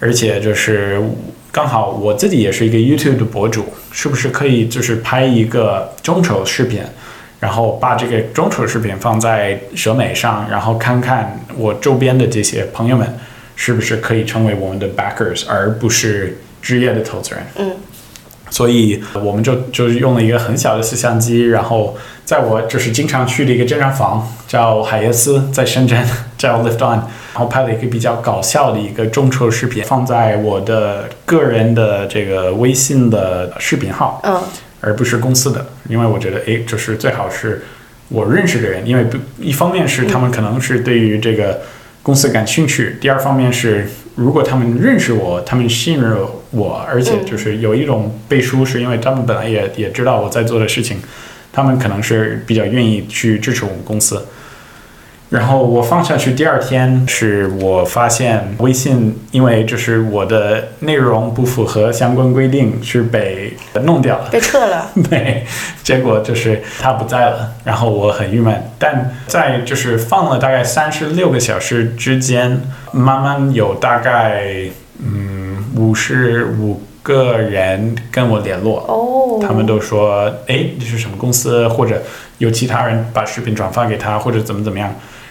而且就是刚好我自己也是一个 YouTube 的博主，是不是可以就是拍一个众筹视频？然后把这个众筹视频放在蛇美上，然后看看我周边的这些朋友们是不是可以成为我们的 backers，而不是职业的投资人。嗯所以我们就就是用了一个很小的摄像机，然后在我就是经常去的一个健身房叫海耶斯，在深圳 叫 Lift On，然后拍了一个比较搞笑的一个众筹视频，放在我的个人的这个微信的视频号。嗯而不是公司的，因为我觉得，诶，就是最好是我认识的人，因为不一方面是他们可能是对于这个公司感兴趣，第二方面是如果他们认识我，他们信任我，而且就是有一种背书，是因为他们本来也也知道我在做的事情，他们可能是比较愿意去支持我们公司。然后我放下去，第二天是我发现微信，因为就是我的内容不符合相关规定，是被弄掉了。被撤了。对，结果就是他不在了，然后我很郁闷。但在就是放了大概三十六个小时之间，慢慢有大概嗯五十五个人跟我联络，哦，他们都说，哎，这是什么公司，或者有其他人把视频转发给他，或者怎么怎么样。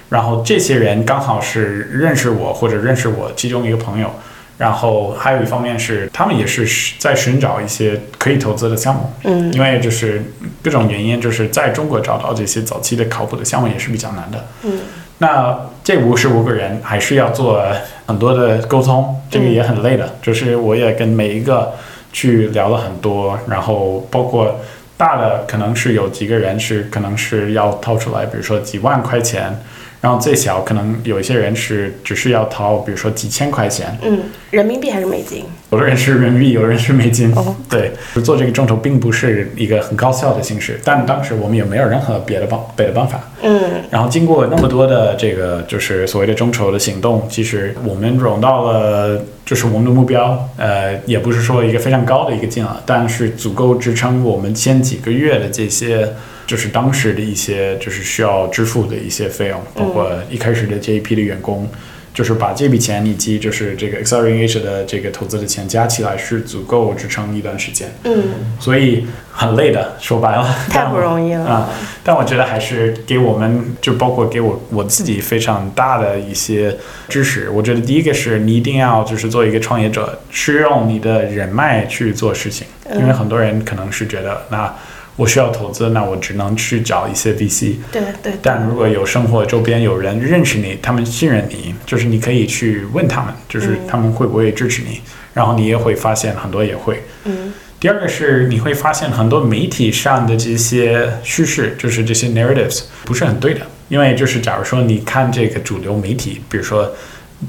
然后这些人刚好是认识我，或者认识我其中一个朋友。然后还有一方面是，他们也是在寻找一些可以投资的项目。嗯因为就是各种原因，就是在中国找到这些早期的靠谱的项目也是比较难的。嗯那这五十五个人还是要做很多的沟通，这个也很累的。就是我也跟每一个去聊了很多，然后包括大的可能是有几个人是可能是要掏出来，比如说几万块钱。然后最小可能有一些人是只是要掏，比如说几千块钱，嗯，人民币还是美金？有的人是人民币，有的人是美金。哦对，做这个众筹并不是一个很高效的形式，但当时我们也没有任何别的办别的办法。嗯然后经过那么多的这个就是所谓的众筹的行动，其实我们融到了就是我们的目标，呃，也不是说一个非常高的一个金额，但是足够支撑我们前几个月的这些。就是当时的一些就是需要支付的一些费用，包括一开始的这一批的员工，就是把这笔钱以及就是这个 Accelerating Asia 的这个投资的钱加起来是足够支撑一段时间，嗯，所以很累的，说白了，太不容易了。啊、但我觉得还是给我们，就包括给我我自己非常大的一些支持。我觉得第一个是你一定要就是做一个创业者，是用你的人脉去做事情，因为很多人可能是觉得，那我需要投资，那我只能去找一些 VC。对对，但如果有生活周边有人认识你，他们信任你，就是你可以去问他们，就是他们会不会支持你，然后你也会发现很多也会。嗯第二个是你会发现很多媒体上的这些叙事，就是这些 narratives 不是很对的。因为就是假如说你看这个主流媒体，比如说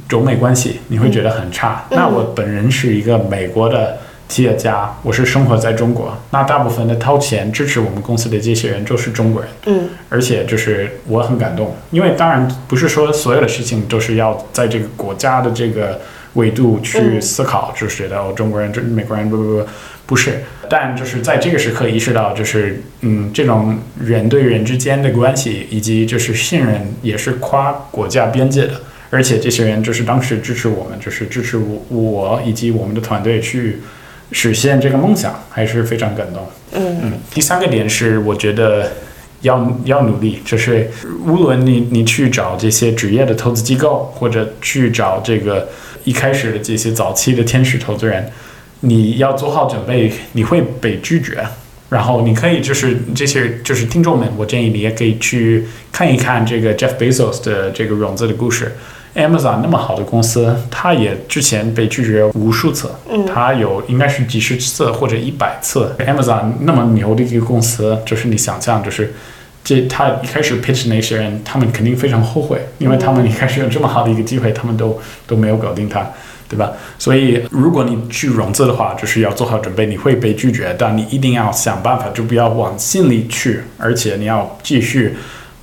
中美关系，你会觉得很差。那我本人是一个美国的企业家，我是生活在中国，那大部分的掏钱支持我们公司的这些人就是中国人。嗯，而且就是我很感动，因为当然不是说所有的事情都是要在这个国家的这个维度去思考，就是觉得哦中国人、这美国人不不不不是，但就是在这个时刻意识到，就是嗯这种人对人之间的关系以及就是信任也是跨国家边界的，而且这些人就是当时支持我们，就是支持我我以及我们的团队去实现这个梦想，还是非常感动。嗯嗯，第三个点是，我觉得要要努力，就是无论你你去找这些职业的投资机构，或者去找这个一开始的这些早期的天使投资人，你要做好准备，你会被拒绝。然后你可以就是这些就是听众们，我建议你也可以去看一看这个 Jeff Bezos 的这个融资的故事。Amazon 那么好的公司，它也之前被拒绝无数次，嗯它有应该是几十次或者一百次。Amazon 那么牛的一个公司，就是你想象，就是这他一开始 pitch 那些人，他们肯定非常后悔，因为他们一开始有这么好的一个机会，他们都都没有搞定它。对吧？所以如果你去融资的话，就是要做好准备，你会被拒绝，但你一定要想办法，就不要往心里去，而且你要继续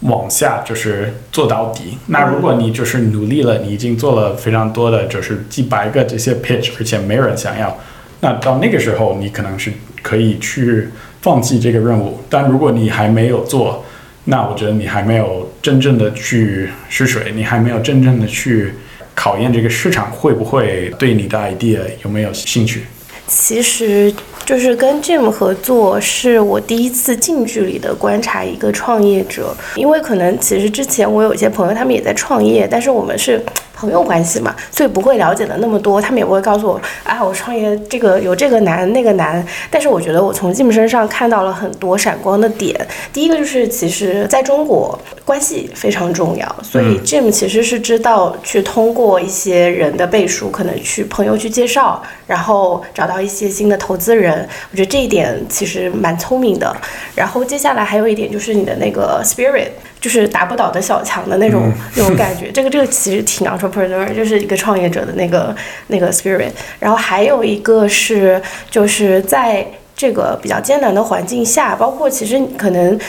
往下，就是做到底。那如果你就是努力了，你已经做了非常多的，就是几百个这些 pitch，而且没人想要，那到那个时候，你可能是可以去放弃这个任务。但如果你还没有做，那我觉得你还没有真正的去试水，你还没有真正的去。考验这个市场会不会对你的 idea 有没有兴趣？其实就是跟 Jim 合作，是我第一次近距离的观察一个创业者，因为可能其实之前我有一些朋友，他们也在创业，但是我们是。朋友关系嘛，所以不会了解的那么多，他们也不会告诉我，啊，我创业这个有这个难那个难。但是我觉得我从 Jim 身上看到了很多闪光的点。第一个就是，其实在中国关系非常重要，所以 Jim 其实是知道去通过一些人的背书，可能去朋友去介绍，然后找到一些新的投资人。我觉得这一点其实蛮聪明的。然后接下来还有一点就是你的那个 spirit。就是打不倒的小强的那种那种感觉，这个这个其实挺 entrepreneur，就是一个创业者的那个那个 spirit。然后还有一个是，就是在这个比较艰难的环境下，包括其实可能。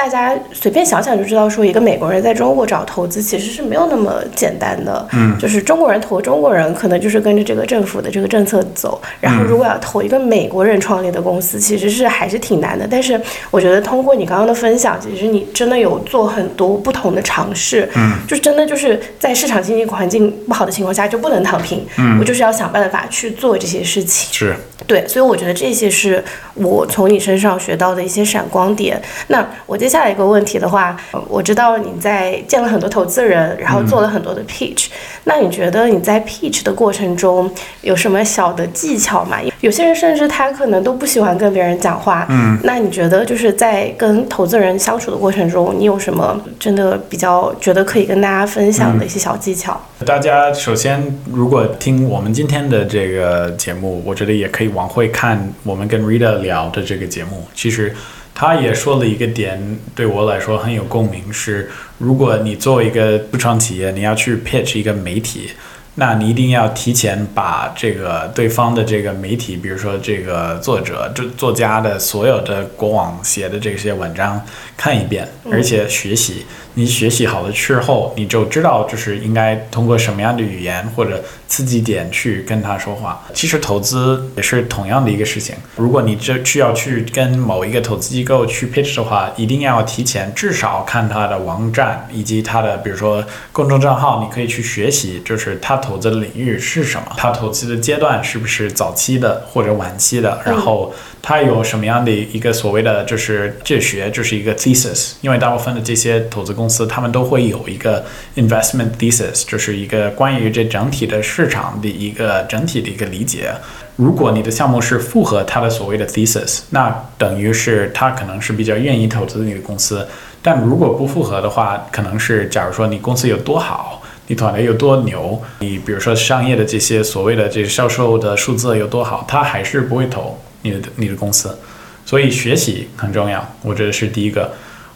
大家随便想想就知道，说一个美国人在中国找投资其实是没有那么简单的。嗯，就是中国人投中国人，可能就是跟着这个政府的这个政策走。然后，如果要投一个美国人创立的公司，其实是还是挺难的。但是，我觉得通过你刚刚的分享，其实你真的有做很多不同的尝试。嗯，就真的就是在市场经济环境不好的情况下，就不能躺平。嗯，我就是要想办法去做这些事情。是。对，所以我觉得这些是我从你身上学到的一些闪光点。那我接下来一个问题的话，我知道你在见了很多投资人，然后做了很多的 pitch。那你觉得你在 pitch 的过程中有什么小的技巧吗？有些人甚至他可能都不喜欢跟别人讲话。嗯，那你觉得就是在跟投资人相处的过程中，你有什么真的比较觉得可以跟大家分享的一些小技巧？大家首先如果听我们今天的这个节目，我觉得也可以往回看我们跟 Rita 聊的这个节目。其实他也说了一个点，对我来说很有共鸣，是如果你作为一个初创企业，你要去 pitch 一个媒体。那你一定要提前把这个对方的这个媒体，比如说这个作者、这作家的所有的过往写的这些文章看一遍，而且学习。你学习好了之后，你就知道就是应该通过什么样的语言或者刺激点去跟他说话。其实投资也是同样的一个事情。如果你这需要去跟某一个投资机构去 pitch 的话，一定要提前至少看他的网站以及他的比如说公众账号，你可以去学习，就是他投资的领域是什么，他投资的阶段是不是早期的或者晚期的，然后他有什么样的一个所谓的就是这学就是一个 thesis，因为大部分的这些投资公司他们都会有一个 investment thesis，就是一个关于这整体的市场的一个整体的一个理解。如果你的项目是符合他的所谓的 thesis，那等于是他可能是比较愿意投资你的公司。但如果不符合的话，可能是假如说你公司有多好，你团队有多牛，你比如说商业的这些所谓的这个销售的数字有多好，他还是不会投。你的你的公司。所以学习很重要，我觉得是第一个。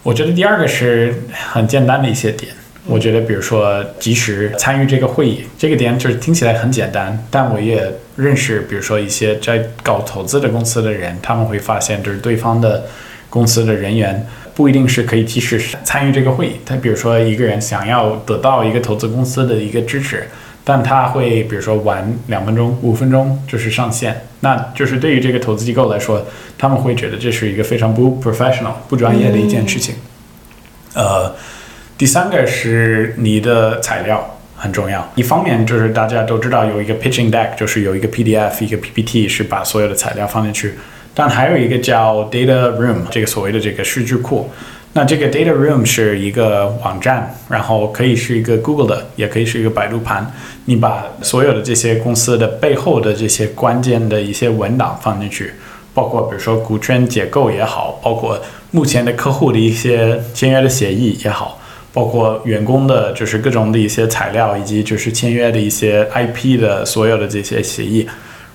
我觉得第二个是很简单的一些点。我觉得，比如说及时参与这个会议，这个点就是听起来很简单，但我也认识，比如说一些在搞投资的公司的人，他们会发现，就是对方的公司的人员不一定是可以及时参与这个会议。他比如说一个人想要得到一个投资公司的一个支持，但他会比如说晚两分钟、五分钟就是上线，那就是对于这个投资机构来说，他们会觉得这是一个非常不 professional、不专业的一件事情。呃。第三个是你的材料很重要。一方面就是大家都知道有一个 pitching deck，就是有一个 PDF，一个 PPT 是把所有的材料放进去。但还有一个叫 data room，这个所谓的这个数据库。那这个 data room 是一个网站，然后可以是一个 Google 的，也可以是一个百度盘。你把所有的这些公司的背后的这些关键的一些文档放进去，包括比如说股权结构也好，包括目前的客户的一些签约的协议也好。包括员工的，就是各种的一些材料，以及就是签约的一些 IP 的所有的这些协议。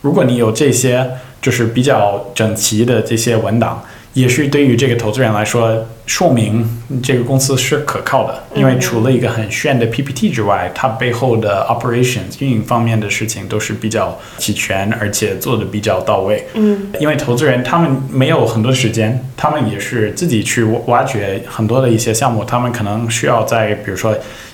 如果你有这些，就是比较整齐的这些文档。也是对于这个投资人来说，说明这个公司是可靠的。因为除了一个很炫的 PPT 之外，它背后的 operations 运营方面的事情都是比较齐全，而且做的比较到位。嗯，因为投资人他们没有很多时间，他们也是自己去挖掘很多的一些项目，他们可能需要在比如说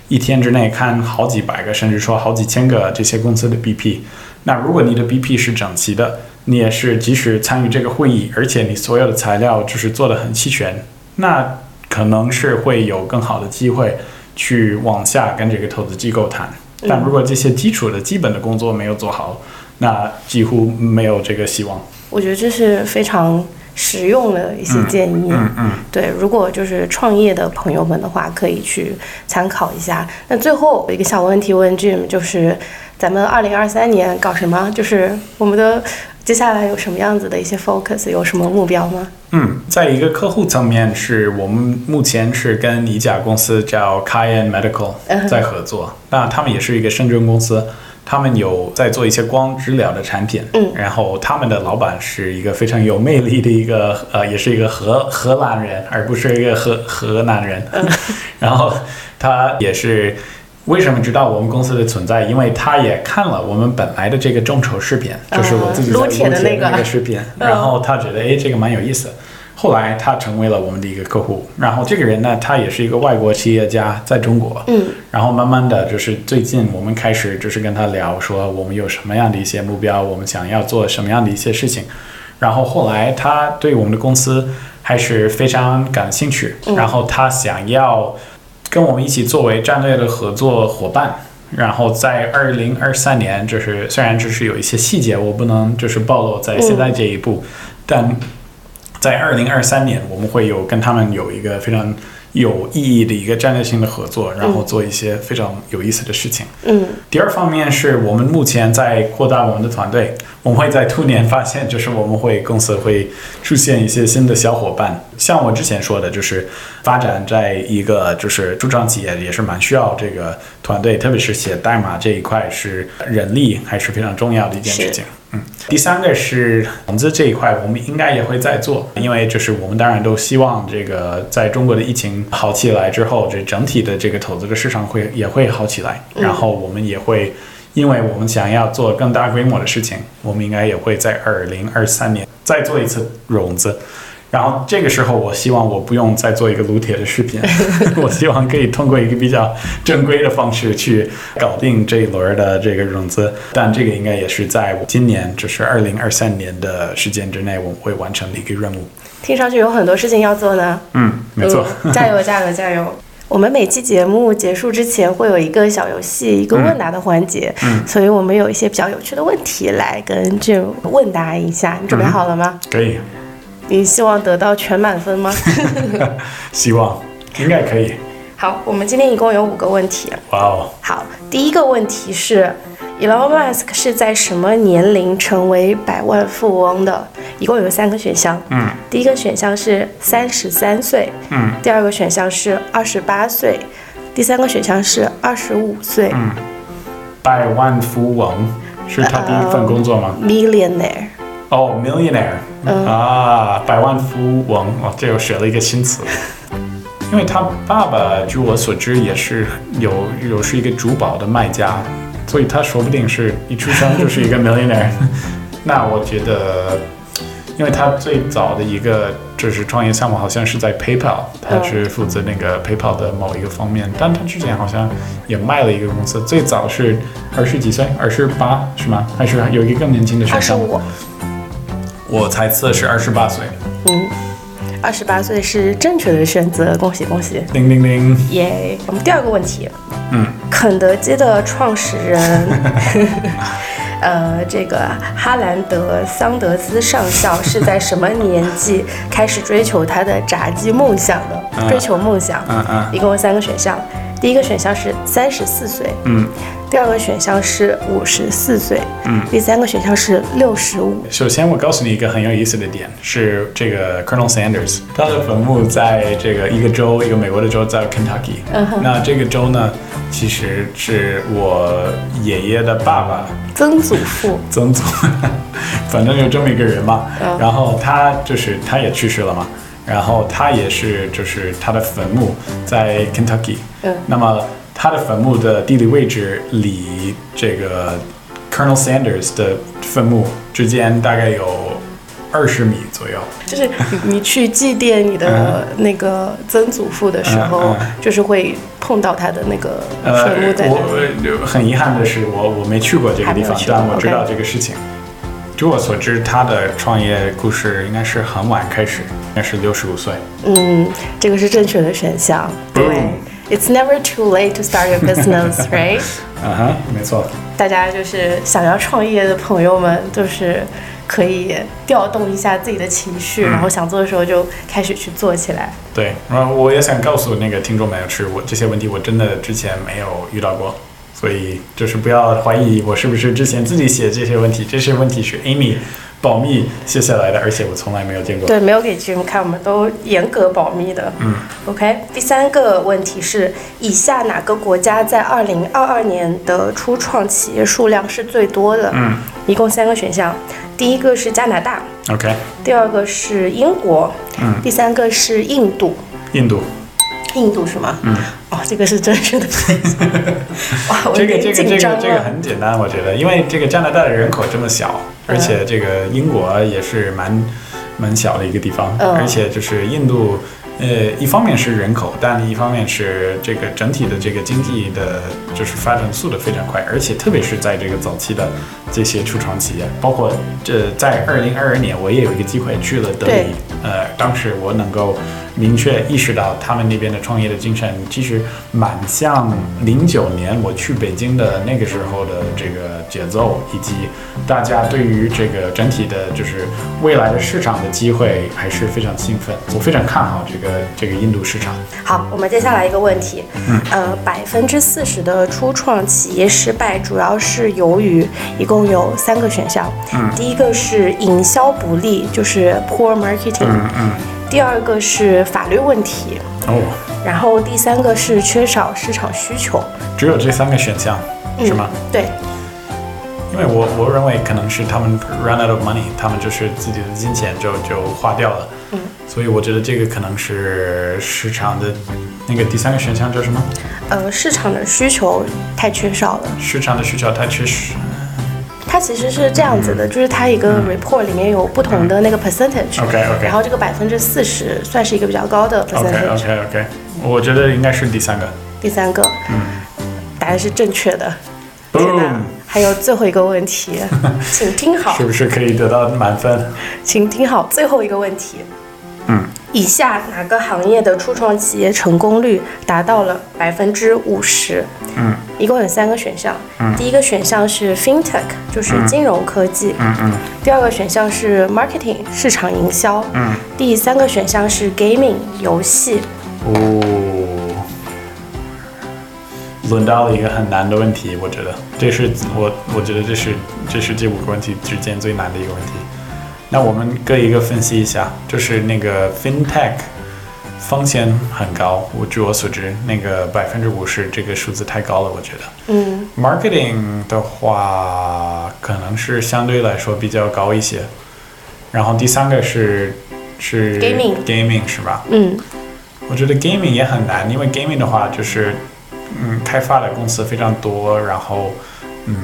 一天之内看好几百个，甚至说好几千个这些公司的 BP。那如果你的 BP 是整齐的，你也是即使参与这个会议，而且你所有的材料就是做的很齐全，那可能是会有更好的机会去往下跟这个投资机构谈。但如果这些基础的基本的工作没有做好，那几乎没有这个希望。我觉得这是非常实用的一些建议。嗯嗯。对，如果就是创业的朋友们的话，可以去参考一下。那最后一个小问题问 Jim，就是咱们二零二三年搞什么？就是我们的。接下来有什么样子的一些 focus，有什么目标吗？嗯，在一个客户层面，是我们目前是跟一家公司叫 Kyan Medical 在合作。那他们也是一个深圳公司，他们有在做一些光治疗的产品。嗯，然后他们的老板是一个非常有魅力的一个呃，也是一个荷荷兰人，而不是一个荷河南人。然后他也是。为什么知道我们公司的存在？因为他也看了我们本来的这个众筹视频，就是我自己在撸铁的那个视频，然后他觉得哎，这个蛮有意思。后来他成为了我们的一个客户。然后这个人呢，他也是一个外国企业家，在中国。嗯。然后慢慢的就是最近我们开始就是跟他聊说我们有什么样的一些目标，我们想要做什么样的一些事情。然后后来他对我们的公司还是非常感兴趣，然后他想要。跟我们一起作为战略的合作伙伴，然后在二零二三年，就是虽然就是有一些细节我不能就是暴露在现在这一步，但在二零二三年我们会有跟他们有一个非常。有意义的一个战略性的合作，然后做一些非常有意思的事情。嗯，第二方面是我们目前在扩大我们的团队，我们会在兔年发现，就是我们会公司会出现一些新的小伙伴。像我之前说的，就是发展在一个就是初创企业也是蛮需要这个团队，特别是写代码这一块，是人力还是非常重要的一件事情。嗯，第三个是融资这一块，我们应该也会在做，因为就是我们当然都希望这个在中国的疫情好起来之后，这整体的这个投资的市场会也会好起来，然后我们也会，因为我们想要做更大规模的事情，我们应该也会在二零二三年再做一次融资。然后这个时候，我希望我不用再做一个撸铁的视频，我希望可以通过一个比较正规的方式去搞定这一轮的这个融资。但这个应该也是在今年，就是二零二三年的时间之内，我们会完成的一个任务。听上去有很多事情要做呢。嗯，没错。加油，加油，加油！我们每期节目结束之前会有一个小游戏，一个问答的环节。嗯。所以我们有一些比较有趣的问题来跟 Jim 问答一下。你准备好了吗？可以。你希望得到全满分吗？希望，应该可以。好，我们今天一共有五个问题。哇哦！好，第一个问题是，Elon Musk 是在什么年龄成为百万富翁的？一共有三个选项。嗯。第一个选项是三十三岁。嗯。第二个选项是二十八岁。第三个选项是二十五岁。嗯。百万富翁是他第一份工作吗？Millionaire。哦，millionaire 嗯啊，百万富翁哦，这又学了一个新词。因为他爸爸，据我所知，也是有有是一个珠宝的卖家，所以他说不定是一出生就是一个 millionaire。那我觉得，因为他最早的一个就是创业项目，好像是在 PayPal，他是负责那个 PayPal 的某一个方面，但他之前好像也卖了一个公司，最早是二十几岁，二十八是吗？还是有一个更年轻的选项？二十五，我猜测是二十八岁。嗯，二十八岁是正确的选择，恭喜恭喜，叮叮叮，耶！我们第二个问题，嗯，肯德基的创始人，呃，这个哈兰德·桑德斯上校是在什么年纪开始追求他的炸鸡梦想的？嗯追求梦想，嗯嗯一共有三个选项，第一个选项是三十四岁，嗯。第二个选项是五十四岁，嗯，第三个选项是六十五。首先，我告诉你一个很有意思的点，是这个 Colonel Sanders，他的坟墓在这个一个州，一个美国的州，在 Kentucky。嗯哼那这个州呢，其实是我爷爷的爸爸曾祖父，曾祖，反正有这么一个人嘛。嗯然后他就是他也去世了嘛，然后他也是就是他的坟墓在 Kentucky。嗯那么他的坟墓的地理位置离这个 Colonel Sanders 的坟墓之间大概有二十米左右。就是你你去祭奠你的那个曾祖父的时候嗯嗯，就是会碰到他的那个呃坟墓在。我很遗憾的是，我我没去过这个地方但我知道这个事情。据我所知，他的创业故事应该是很晚开始，应该是六十五岁。嗯，这个是正确的选项。对，It's never too late to start your business, right？啊哈，没错。大家就是想要创业的朋友们，就是可以调动一下自己的情绪，嗯然后想做的时候就开始去做起来。对，然后我也想告诉那个听众朋友，是我这些问题我真的之前没有遇到过，所以就是不要怀疑我是不是之前自己写这些问题，这些问题是 Amy 保密卸下来的，而且我从来没有见过。对，没有给 Jim 看，我们都严格保密的。嗯 OK，第三个问题是：以下哪个国家在二零二二年的初创企业数量是最多的？嗯一共三个选项，第一个是加拿大，，OK，第二个是英国，嗯，第三个是印度。印度，印度是吗？嗯，哦，这个是真实的。哇，我这个这个这个这个。很简单，我觉得，因为这个加拿大的人口这么小，而且这个英国也是蛮蛮小的一个地方，嗯而且就是印度。呃，一方面是人口，但一方面是这个整体的这个经济的，就是发展速度非常快，而且特别是在这个早期的这些初创企业，包括这在二零二二年，我也有一个机会去了德里，呃，当时我能够明确意识到他们那边的创业的精神，其实蛮像零九年我去北京的那个时候的这个节奏，以及大家对于这个整体的，就是未来的市场的机会还是非常兴奋。我非常看好这个这个印度市场。好，我们接下来一个问题，嗯。呃，百分之四十的初创企业失败，主要是由于一共有三个选项，嗯。第一个是营销不力，就是 poor marketing，、嗯嗯，第二个是法律问题，哦，然后第三个是缺少市场需求，只有这三个选项是吗？对，因为我我认为可能是他们 run out of money，他们就是自己的金钱就就花掉了。嗯，所以我觉得这个可能是市场的那个第三个选项叫什么？呃，市场的需求太缺少了。市场的需求太缺失。它其实是这样子的，就是它一个 report 里面有不同的那个 percentage，、OK 然后这个百分之四十算是一个比较高的 percentage。OK OK，我觉得应该是第三个。第三个，嗯答案是正确的。Boom，还有最后一个问题，请听好是，不是可以得到满分？请听好，最后一个问题。嗯，以下哪个行业的初创企业成功率达到了百分之五十？嗯一共有三个选项。嗯第一个选项是 fintech，就是金融科技。嗯嗯第二个选项是 marketing，市场营销。嗯。第三个选项是 gaming，游戏。哦，轮到了一个很难的问题，我觉得这是我我觉得这是这是这五个问题之间最难的一个问题。那我们各一个分析一下，就是那个 fintech 风险很高，我据我所知，那个百分之五十这个数字太高了，我觉得。嗯 marketing 的话，可能是相对来说比较高一些。然后第三个是是 Gaming gaming 是吧？嗯，我觉得 gaming 也很难，因为 gaming 的话就是，嗯，开发的公司非常多，然后，嗯，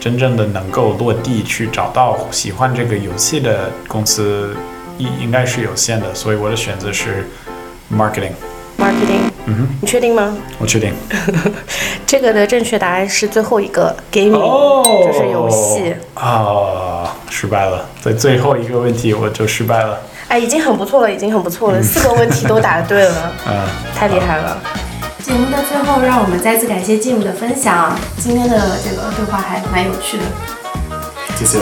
真正的能够落地去找到喜欢这个游戏的公司，应应该是有限的，所以我的选择是 marketing。marketing，嗯哼，你确定吗？我确定。这个的正确答案是最后一个 gaming，、哦，就是游戏。啊，失败了，在最后一个问题我就失败了。哎，已经很不错了，已经很不错了，四个问题都答对了，嗯，太厉害了。节目的最后，让我们再次感谢 Jim 的分享，今天的这个对话还蛮有趣的。谢谢。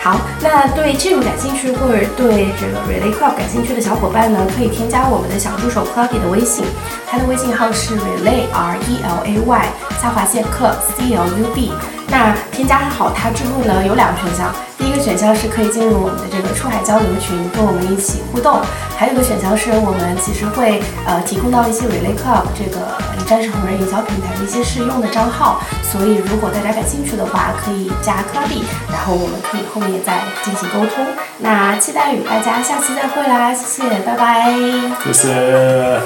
好，那对 Jim 感兴趣或者对这个 Relay Club 感兴趣的小伙伴呢，可以添加我们的小助手 Clucky 的微信，他的微信号是 Relay R E L A Y 下划线 Club C L U B。那添加好它之后呢，有两个选项，第一个选项是可以进入我们的这个出海交流群，跟我们一起互动；还有一个选项是我们其实会呃提供到一些 Relay Club 这个一站式红人营销平台的一些试用的账号，所以如果大家感兴趣的话，可以加 Clubby，然后我们可以后面再进行沟通。那期待与大家下期再会啦，谢谢，拜拜。谢谢。